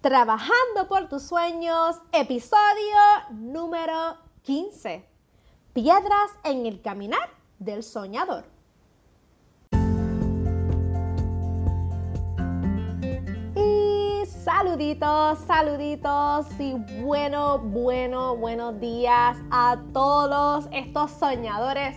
Trabajando por tus sueños, episodio número 15. Piedras en el caminar del soñador. Y saluditos, saluditos y bueno, bueno, buenos días a todos estos soñadores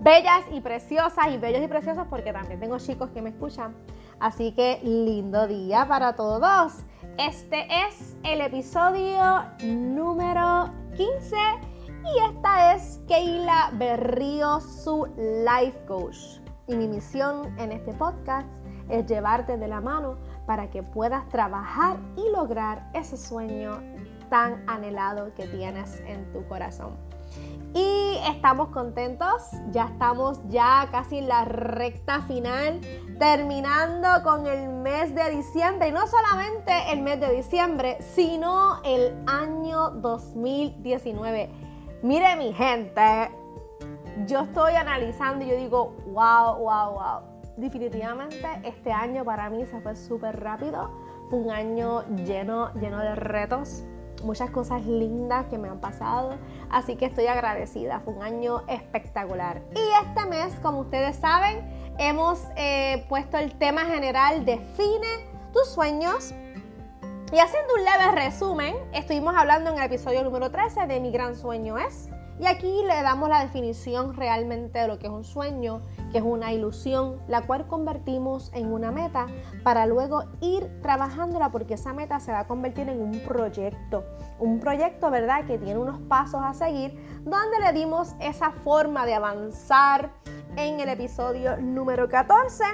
bellas y preciosas y bellos y preciosos porque también tengo chicos que me escuchan. Así que lindo día para todos. Este es el episodio número 15 y esta es Keila Berrío, su life coach. Y mi misión en este podcast es llevarte de la mano para que puedas trabajar y lograr ese sueño tan anhelado que tienes en tu corazón. Y estamos contentos, ya estamos ya casi en la recta final, terminando con el mes de diciembre. Y no solamente el mes de diciembre, sino el año 2019. Mire mi gente, yo estoy analizando y yo digo, wow, wow, wow. Definitivamente este año para mí se fue súper rápido. Un año lleno, lleno de retos muchas cosas lindas que me han pasado, así que estoy agradecida, fue un año espectacular. Y este mes, como ustedes saben, hemos eh, puesto el tema general Define tus sueños. Y haciendo un leve resumen, estuvimos hablando en el episodio número 13 de Mi gran sueño es. Y aquí le damos la definición realmente de lo que es un sueño, que es una ilusión, la cual convertimos en una meta para luego ir trabajándola porque esa meta se va a convertir en un proyecto. Un proyecto, ¿verdad?, que tiene unos pasos a seguir, donde le dimos esa forma de avanzar en el episodio número 14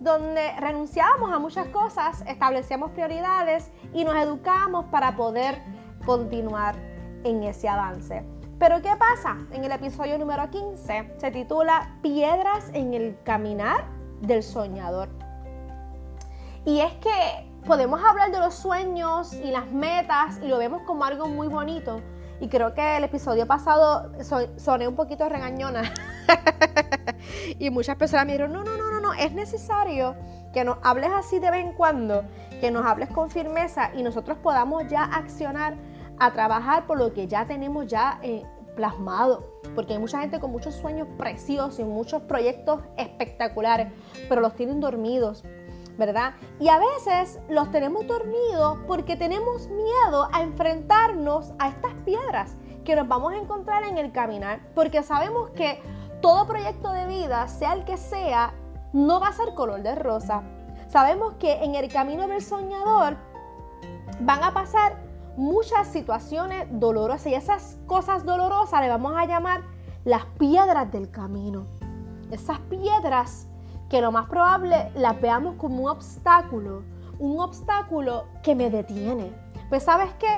donde renunciábamos a muchas cosas, establecíamos prioridades y nos educamos para poder continuar en ese avance. Pero ¿qué pasa? En el episodio número 15 se titula Piedras en el caminar del soñador. Y es que podemos hablar de los sueños y las metas y lo vemos como algo muy bonito. Y creo que el episodio pasado soné un poquito regañona. y muchas personas me dijeron, no, no, no, no, no, es necesario que nos hables así de vez en cuando, que nos hables con firmeza y nosotros podamos ya accionar a trabajar por lo que ya tenemos ya eh, plasmado. Porque hay mucha gente con muchos sueños preciosos y muchos proyectos espectaculares, pero los tienen dormidos, ¿verdad? Y a veces los tenemos dormidos porque tenemos miedo a enfrentarnos a estas piedras que nos vamos a encontrar en el caminar, porque sabemos que todo proyecto de vida, sea el que sea, no va a ser color de rosa. Sabemos que en el camino del soñador van a pasar muchas situaciones dolorosas y esas cosas dolorosas le vamos a llamar las piedras del camino. Esas piedras que lo más probable las veamos como un obstáculo, un obstáculo que me detiene. Pues sabes qué,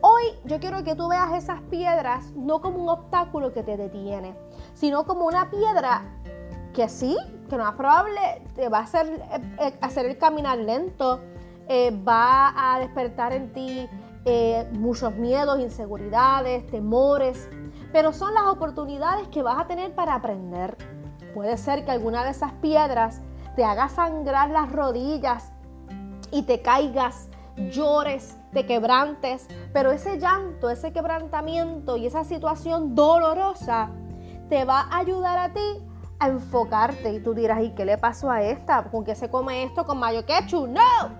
hoy yo quiero que tú veas esas piedras no como un obstáculo que te detiene, sino como una piedra que sí, que lo más probable te va a hacer, eh, eh, hacer el caminar lento, eh, va a despertar en ti eh, muchos miedos, inseguridades, temores, pero son las oportunidades que vas a tener para aprender. Puede ser que alguna de esas piedras te haga sangrar las rodillas y te caigas, llores, te quebrantes, pero ese llanto, ese quebrantamiento y esa situación dolorosa te va a ayudar a ti a enfocarte y tú dirás, ¿y qué le pasó a esta? ¿Con qué se come esto con mayo ketchup? No.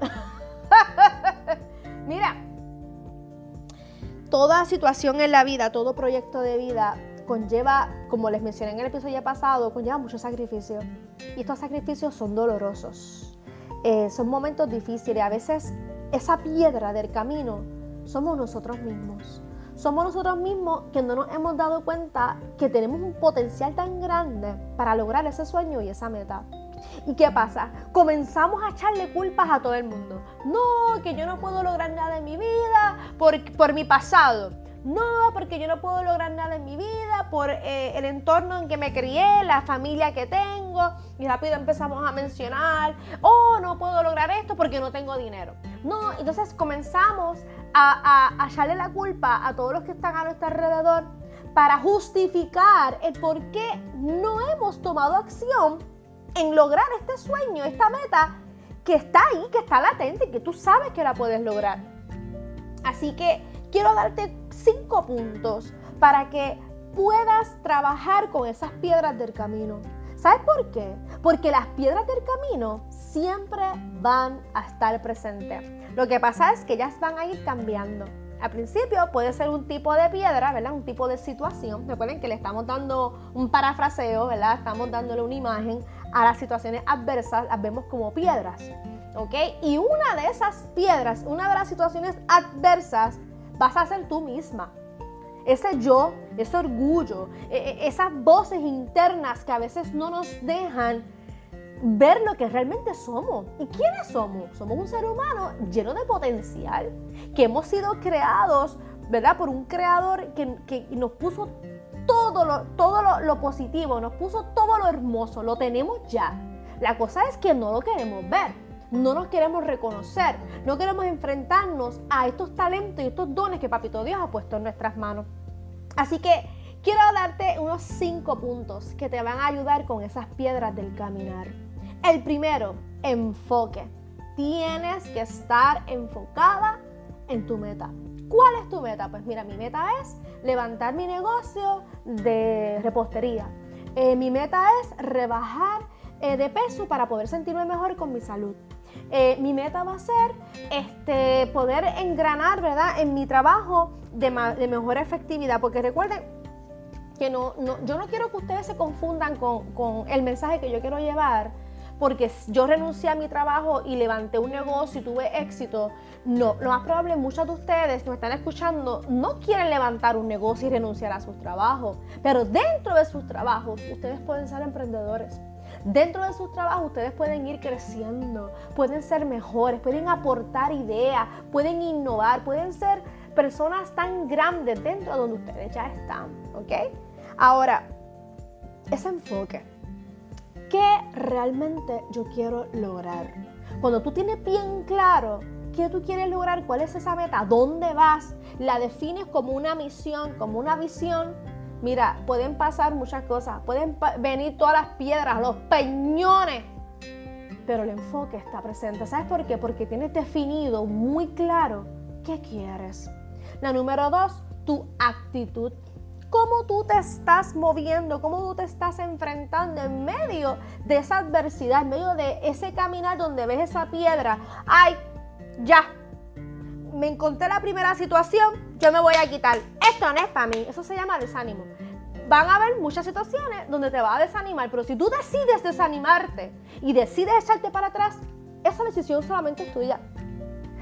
Mira, toda situación en la vida, todo proyecto de vida conlleva, como les mencioné en el episodio pasado, conlleva mucho sacrificio. Y estos sacrificios son dolorosos. Eh, son momentos difíciles. A veces esa piedra del camino somos nosotros mismos. Somos nosotros mismos que no nos hemos dado cuenta que tenemos un potencial tan grande para lograr ese sueño y esa meta. ¿Y qué pasa? Comenzamos a echarle culpas a todo el mundo. No, que yo no puedo lograr nada en mi vida por, por mi pasado. No, porque yo no puedo lograr nada en mi vida por eh, el entorno en que me crié, la familia que tengo. Y rápido empezamos a mencionar, oh, no puedo lograr esto porque no tengo dinero. No, entonces comenzamos a, a, a echarle la culpa a todos los que están a nuestro alrededor para justificar el por qué no hemos tomado acción en lograr este sueño, esta meta que está ahí, que está latente, que tú sabes que la puedes lograr. Así que quiero darte cinco puntos para que puedas trabajar con esas piedras del camino. ¿Sabes por qué? Porque las piedras del camino siempre van a estar presentes. Lo que pasa es que ellas van a ir cambiando. Al principio puede ser un tipo de piedra, ¿verdad? Un tipo de situación. Recuerden que le estamos dando un parafraseo, ¿verdad? Estamos dándole una imagen a las situaciones adversas, las vemos como piedras. ¿Ok? Y una de esas piedras, una de las situaciones adversas, vas a ser tú misma. Ese yo, ese orgullo, e, e, esas voces internas que a veces no nos dejan ver lo que realmente somos. ¿Y quiénes somos? Somos un ser humano lleno de potencial, que hemos sido creados, ¿verdad? Por un creador que, nos puso todo, lo, positivo, nos puso todo lo hermoso, lo tenemos ya. La cosa es que no lo queremos ver, no nos queremos reconocer, no queremos enfrentarnos a estos talentos y estos dones que Papito Dios ha puesto en nuestras manos. Así que quiero darte unos cinco puntos que te van a ayudar con esas piedras del caminar. El primero, enfoque. Tienes que estar enfocada en tu meta. ¿Cuál es tu meta? Pues mira, mi meta es levantar mi negocio de repostería. Eh, mi meta es rebajar eh, de peso para poder sentirme mejor con mi salud. Eh, mi meta va a ser este, poder engranar, ¿verdad? En mi trabajo de, mejor efectividad, porque recuerden que no, yo no quiero que ustedes se confundan con, con el mensaje que yo quiero llevar porque yo renuncié a mi trabajo y levanté un negocio y tuve éxito. No, lo más probable, muchos de ustedes que me están escuchando no quieren levantar un negocio y renunciar a sus trabajos, pero dentro de sus trabajos ustedes pueden ser emprendedores. Dentro de sus trabajos ustedes pueden ir creciendo, pueden ser mejores, pueden aportar ideas, pueden innovar, pueden ser personas tan grandes dentro de donde ustedes ya están, ¿ok? Ahora, ese enfoque ¿Qué realmente yo quiero lograr? Cuando tú tienes bien claro qué tú quieres lograr, cuál es esa meta, dónde vas, la defines como una misión, como una visión, mira, pueden pasar muchas cosas, pueden venir todas las piedras, los peñones, pero el enfoque está presente. ¿Sabes por qué? Porque tienes definido muy claro qué quieres. La número dos, tu actitud cómo tú te estás moviendo, cómo tú te estás enfrentando en medio de esa adversidad, en medio de ese caminar donde ves esa piedra. Ay, ya, me encontré la primera situación, yo me voy a quitar. Esto no es para mí, eso se llama desánimo. Van a haber muchas situaciones donde te va a desanimar, pero si tú decides desanimarte y decides echarte para atrás, esa decisión solamente es tuya.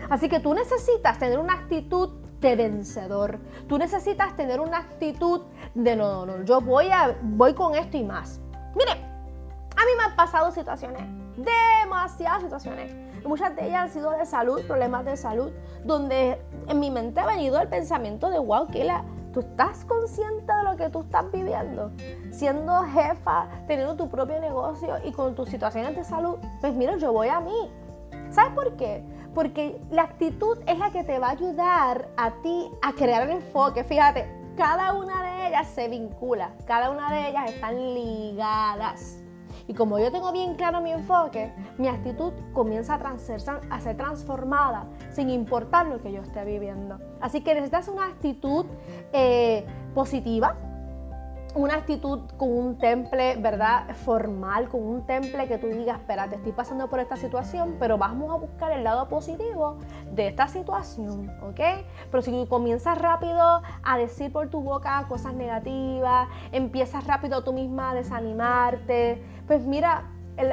Así que tú necesitas tener una actitud de vencedor. Tú necesitas tener una actitud de no, no, yo voy, a, voy con esto y más. Mire, a mí me han pasado situaciones, demasiadas situaciones. Muchas de ellas han sido de salud, problemas de salud, donde en mi mente ha venido el pensamiento de, wow, que la, tú estás consciente de lo que tú estás viviendo. Siendo jefa, teniendo tu propio negocio y con tus situaciones de salud, pues mira, yo voy a mí. ¿Sabes por qué? Porque la actitud es la que te va a ayudar a ti a crear el enfoque. Fíjate, cada una de ellas se vincula, cada una de ellas están ligadas. Y como yo tengo bien claro mi enfoque, mi actitud comienza a, ser transformada sin importar lo que yo esté viviendo. Así que necesitas una actitud eh, positiva, una actitud con un temple, ¿verdad? Formal, con un temple que tú digas, espérate, estoy pasando por esta situación, pero vamos a buscar el lado positivo de esta situación, ¿ok? Pero si comienzas rápido a decir por tu boca cosas negativas, empiezas rápido tú misma a desanimarte, pues mira,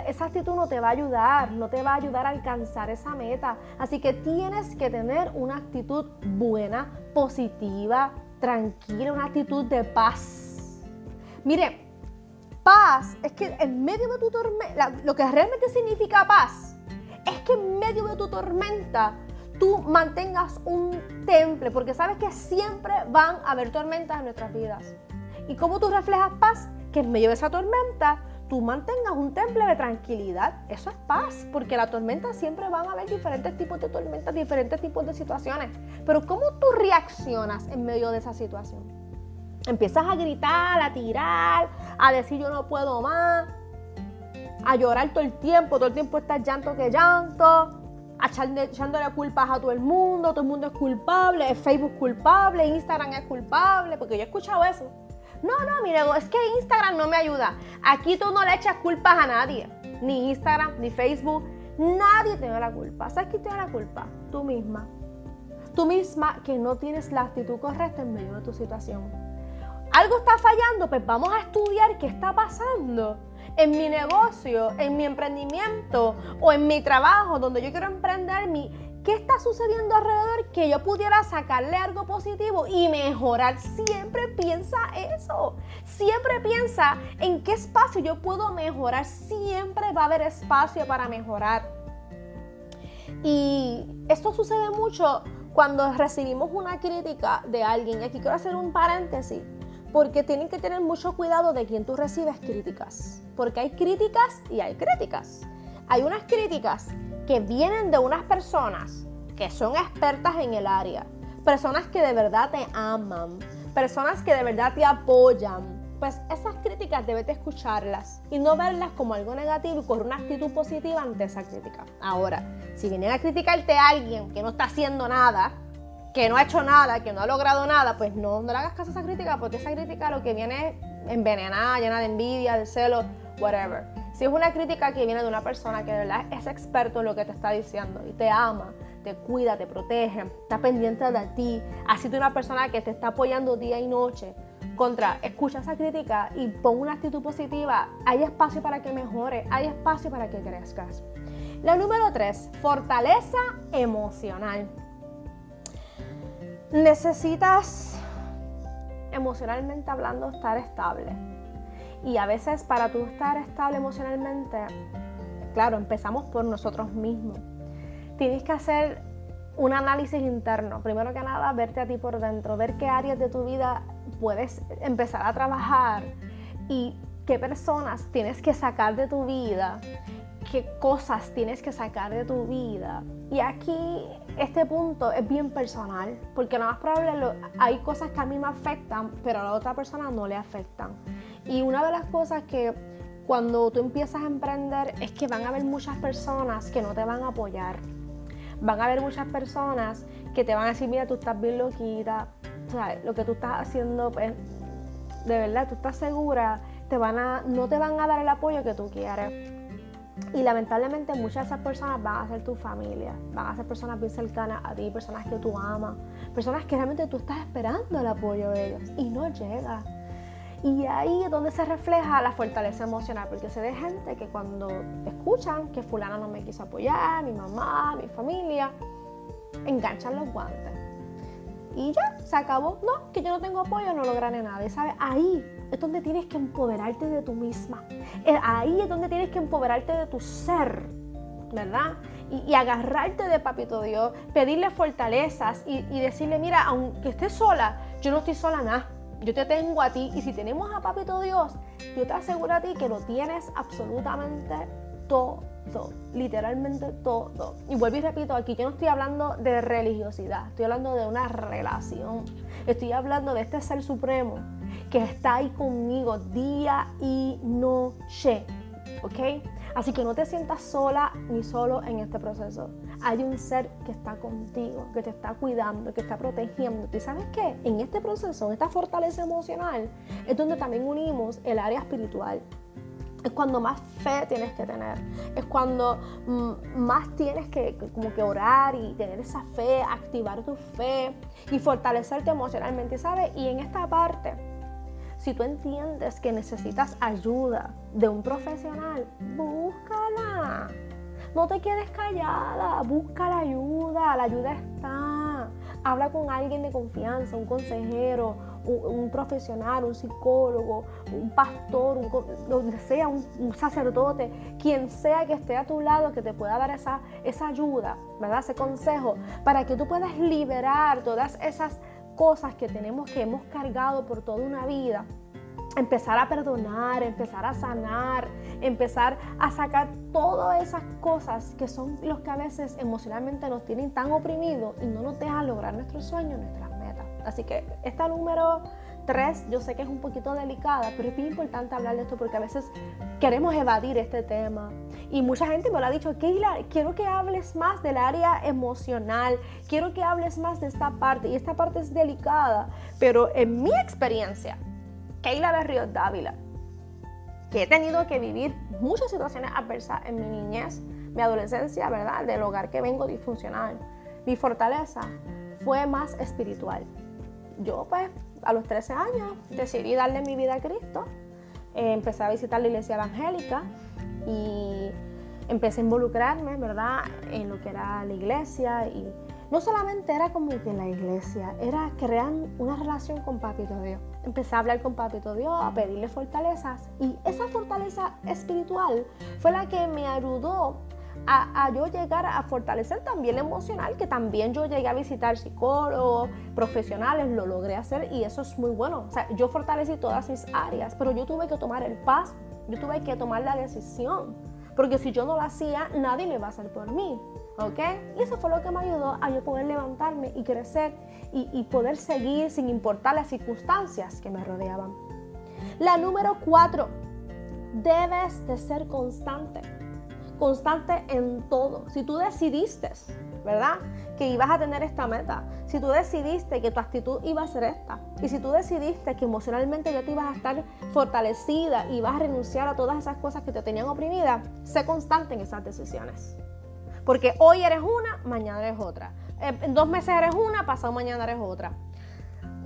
esa actitud no te va a ayudar, no te va a ayudar a alcanzar esa meta. Así que tienes que tener una actitud buena, positiva, tranquila, una actitud de paz Mire, paz es que en medio de tu tormenta, lo que realmente significa paz es que en medio de tu tormenta tú mantengas un temple, porque sabes que siempre van a haber tormentas en nuestras vidas. ¿Y cómo tú reflejas paz? Que en medio de esa tormenta tú mantengas un temple de tranquilidad. Eso es paz, porque la tormenta siempre van a haber diferentes tipos de tormentas, diferentes tipos de situaciones. Pero ¿cómo tú reaccionas en medio de esa situación? Empiezas a gritar, a tirar, a decir yo no puedo más, a llorar todo el tiempo, todo el tiempo estás llanto que llanto. echándole culpas a todo el mundo, todo el mundo es culpable, Facebook culpable, Instagram es culpable, porque yo he escuchado eso. No, no, mire, es que Instagram no me ayuda. Aquí tú no le echas culpas a nadie, ni Instagram, ni Facebook, nadie tiene la culpa. ¿Sabes quién tiene la culpa? Tú misma. Tú misma que no tienes la actitud correcta en medio de tu situación. Algo está fallando, pues vamos a estudiar qué está pasando en mi negocio, en mi emprendimiento o en mi trabajo donde yo quiero emprender mi ¿Qué está sucediendo alrededor que yo pudiera sacarle algo positivo y mejorar? Siempre piensa eso. Siempre piensa en qué espacio yo puedo mejorar. Siempre va a haber espacio para mejorar. Y esto sucede mucho cuando recibimos una crítica de alguien. Y aquí quiero hacer un paréntesis. Porque tienen que tener mucho cuidado de quien tú recibes críticas. Porque hay críticas y hay críticas. Hay unas críticas que vienen de unas personas que son expertas en el área, personas que de verdad te aman, personas que de verdad te apoyan, pues esas críticas debes de escucharlas y no verlas como algo negativo y con una actitud positiva ante esa crítica. Ahora, si viene a criticarte a alguien que no está haciendo nada, que no ha hecho nada, que no ha logrado nada, pues no, no le hagas caso a esa crítica porque esa crítica lo que viene es envenenada, llena de envidia, de celo, whatever. Si es una crítica que viene de una persona que de verdad es experto en lo que te está diciendo y te ama, te cuida, te protege, está pendiente de ti, ha sido una persona que te está apoyando día y noche, contra, escucha esa crítica y pon una actitud positiva, hay espacio para que mejore, hay espacio para que crezcas. La número tres, fortaleza emocional. Necesitas emocionalmente hablando estar estable y a veces para tú estar estable emocionalmente, claro, empezamos por nosotros mismos. Tienes que hacer un análisis interno. Primero que nada, verte a ti por dentro, ver qué áreas de tu vida puedes empezar a trabajar y qué personas tienes que sacar de tu vida, qué cosas tienes que sacar de tu vida. Y aquí este punto es bien personal, porque lo más probable hay cosas que a mí me afectan, pero a la otra persona no le afectan. Y una de las cosas que cuando tú empiezas a emprender es que van a haber muchas personas que no te van a apoyar. Van a haber muchas personas que te van a decir, mira, tú estás bien loquita, lo que tú estás haciendo, pues, de verdad, tú estás segura, te van a, no te van a dar el apoyo que tú quieres. Y lamentablemente muchas de esas personas van a ser tu familia, van a ser personas bien cercanas a ti, personas que tú amas, personas que realmente tú estás esperando el apoyo de ellos y no llega. Y ahí es donde se refleja la fortaleza emocional, porque se ve gente que cuando escuchan que fulana no me quiso apoyar, mi mamá, mi familia, enganchan los guantes. Y ya, se acabó. No, que yo no tengo apoyo, no lograré nada. Y sabes, ahí es donde tienes que empoderarte de tú misma. Ahí es donde tienes que empoderarte de tu ser, ¿verdad? Y, agarrarte de Papito Dios, pedirle fortalezas y, y decirle, mira, aunque estés sola, yo no estoy sola nada yo te tengo a ti y si tenemos a Papito Dios, yo te aseguro a ti que lo tienes absolutamente todo, literalmente todo. Y vuelvo y repito, aquí yo no estoy hablando de religiosidad, estoy hablando de una relación. Estoy hablando de este ser supremo que está ahí conmigo día y noche. ¿Ok? Así que no te sientas sola ni solo en este proceso. Hay un ser que está contigo, que te está cuidando, que está protegiendo. ¿Y sabes qué? En este proceso, en esta fortaleza emocional, es donde también unimos el área espiritual. Es cuando más fe tienes que tener. Es cuando mm, más tienes que, como que orar y tener esa fe, activar tu fe y fortalecerte emocionalmente, ¿sabes? Y en esta parte, si tú entiendes que necesitas ayuda de un profesional, búscala. No te quedes callada, busca la ayuda, la ayuda está. Habla con alguien de confianza, un consejero, un, profesional, un psicólogo, un pastor, un, donde sea, un, sacerdote, quien sea que esté a tu lado, que te pueda dar esa, esa ayuda, ¿verdad? Ese consejo, para que tú puedas liberar todas esas cosas que tenemos, que hemos cargado por toda una vida, empezar a perdonar, empezar a sanar, empezar a sacar todas esas cosas que son los que a veces emocionalmente nos tienen tan oprimidos y no nos dejan lograr nuestros sueños, nuestras metas. Así que esta número 3 yo sé que es un poquito delicada, pero es bien importante hablar de esto porque a veces queremos evadir este tema Y mucha gente me lo ha dicho, Keila, quiero que hables más del área emocional, quiero que hables más de esta parte. Y esta parte es delicada, pero en mi experiencia, Keila de Ríos Dávila, que he tenido que vivir muchas situaciones adversas en mi niñez, mi adolescencia, ¿verdad? Del hogar que vengo disfuncional. Mi fortaleza fue más espiritual. Yo pues a los 13 años decidí darle mi vida a Cristo. Eh, empecé a visitar la iglesia evangélica y empecé a involucrarme, ¿verdad? En lo que era la iglesia y no solamente era como que la iglesia, era crear una relación con Papito Dios. Empecé a hablar con Papito Dios, a pedirle fortalezas y esa fortaleza espiritual fue la que me ayudó a, yo llegar a fortalecer también lo emocional, que también yo llegué a visitar psicólogos, profesionales, lo logré hacer y eso es muy bueno. O sea, yo fortalecí todas mis áreas, pero yo tuve que tomar el paso, yo tuve que tomar la decisión, porque si yo no lo hacía, nadie me va a hacer por mí. ¿Ok? Y eso fue lo que me ayudó a yo poder levantarme y crecer y, y poder seguir sin importar las circunstancias que me rodeaban. La número cuatro, debes de ser constante constante en todo. Si tú decidiste, ¿verdad? Que ibas a tener esta meta. Si tú decidiste que tu actitud iba a ser esta. Y si tú decidiste que emocionalmente ya te ibas a estar fortalecida y vas a renunciar a todas esas cosas que te tenían oprimida, sé constante en esas decisiones. Porque hoy eres una, mañana eres otra. En dos meses eres una, pasado mañana eres otra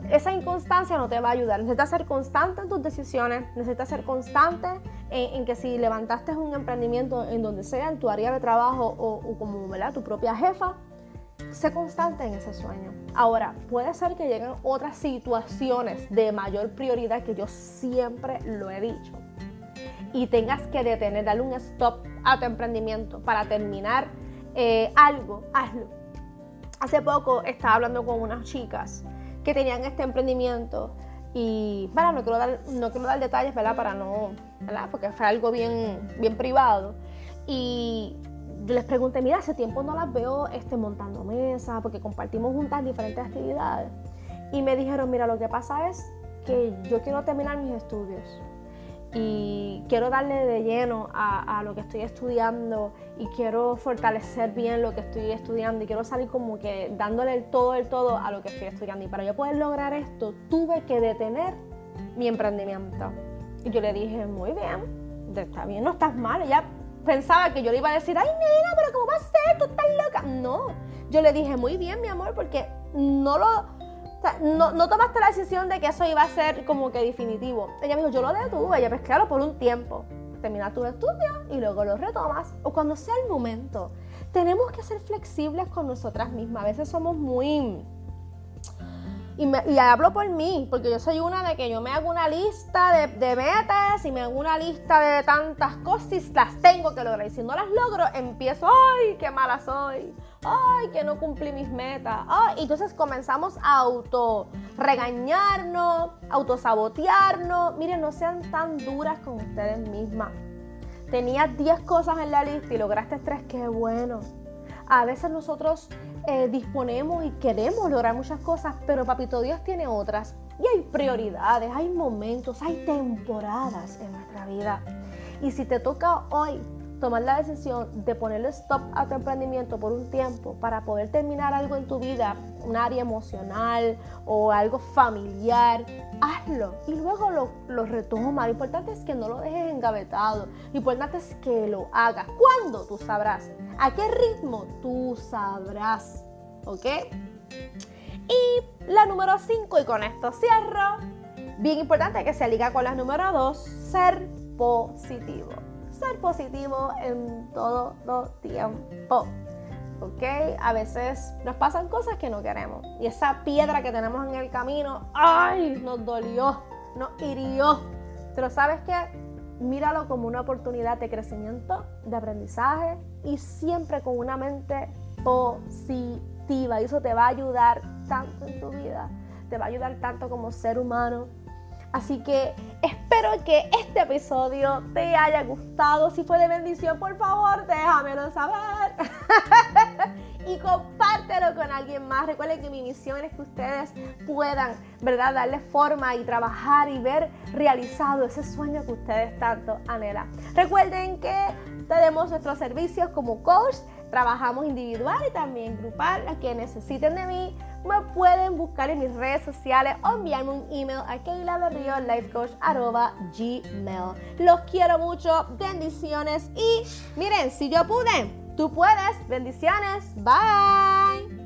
esa inconstancia no te va a ayudar. Necesitas ser constante en tus decisiones, necesitas ser constante en, que si levantaste un emprendimiento en donde sea, en tu área de trabajo o, como ¿verdad? tu propia jefa, sé constante en ese sueño. Ahora, puede ser que lleguen otras situaciones de mayor prioridad que yo siempre lo he dicho. Y tengas que detener, darle un stop a tu emprendimiento para terminar eh, algo, hazlo. Hace poco estaba hablando con unas chicas que tenían este emprendimiento. Y bueno, no quiero dar, no quiero dar detalles, ¿verdad? Para no, ¿verdad? Porque fue algo bien, bien privado. Y yo les pregunté, mira, hace tiempo no las veo este, montando mesas, porque compartimos juntas diferentes actividades. Y me dijeron, mira, lo que pasa es que yo quiero terminar mis estudios y quiero darle de lleno a, lo que estoy estudiando y quiero fortalecer bien lo que estoy estudiando y quiero salir como que dándole el todo, el todo a lo que estoy estudiando. Y para yo poder lograr esto, tuve que detener mi emprendimiento. Y yo le dije, muy bien, está bien, no estás mal. Ella pensaba que yo le iba a decir, ay, nena, pero ¿cómo va a ser? Tú estás loca. No, yo le dije, muy bien, mi amor, porque no lo no, no, tomaste la decisión de que eso iba a ser como que definitivo. Ella me dijo, yo lo detuve, ella pues claro, por un tiempo. Terminar tu estudio y luego lo retomas. O cuando sea el momento. Tenemos que ser flexibles con nosotras mismas. A veces somos muy... Y, y, hablo por mí, porque yo soy una de que yo me hago una lista de, metas y me hago una lista de tantas cosas y las tengo que lograr. Y si no las logro, empiezo, ¡ay, qué mala soy! ay, que no cumplí mis metas. Ay, entonces comenzamos a auto regañarnos, autosabotearnos. Miren, no sean tan duras con ustedes mismas. Tenías 10 cosas en la lista y lograste 3, qué bueno. A veces nosotros eh, disponemos y queremos lograr muchas cosas, pero Papito Dios tiene otras. Y hay prioridades, hay momentos, hay temporadas en nuestra vida. Y si te toca hoy tomar la decisión de ponerle stop a tu emprendimiento por un tiempo para poder terminar algo en tu vida, un área emocional o algo familiar, hazlo y luego lo, lo retoma. Lo importante es que no lo dejes engavetado. Lo importante es que lo hagas. ¿Cuándo? Tú sabrás. ¿A qué ritmo? Tú sabrás. ¿Ok? Y la número 5, y con esto cierro. Bien importante que se liga con la número 2, ser positivo ser positivo en todo tiempo. ¿Ok? A veces nos pasan cosas que no queremos. Y esa piedra que tenemos en el camino, ¡ay! Nos dolió, nos hirió. Pero sabes que míralo como una oportunidad de crecimiento, de aprendizaje y siempre con una mente positiva. Y eso te va a ayudar tanto en tu vida, te va a ayudar tanto como ser humano, Así que espero que este episodio te haya gustado. Si fue de bendición, por favor, déjamelo saber. y compártelo con alguien más. Recuerden que mi misión es que ustedes puedan, ¿verdad?, darle forma y trabajar y ver realizado ese sueño que ustedes tanto anhelan. Recuerden que tenemos nuestros servicios como coach, trabajamos individual y también grupal. Los que necesiten de mí me pueden buscar en mis redes sociales o enviarme un email a gmail. Los quiero mucho, bendiciones y miren, si yo pude, tú puedes. Bendiciones, bye.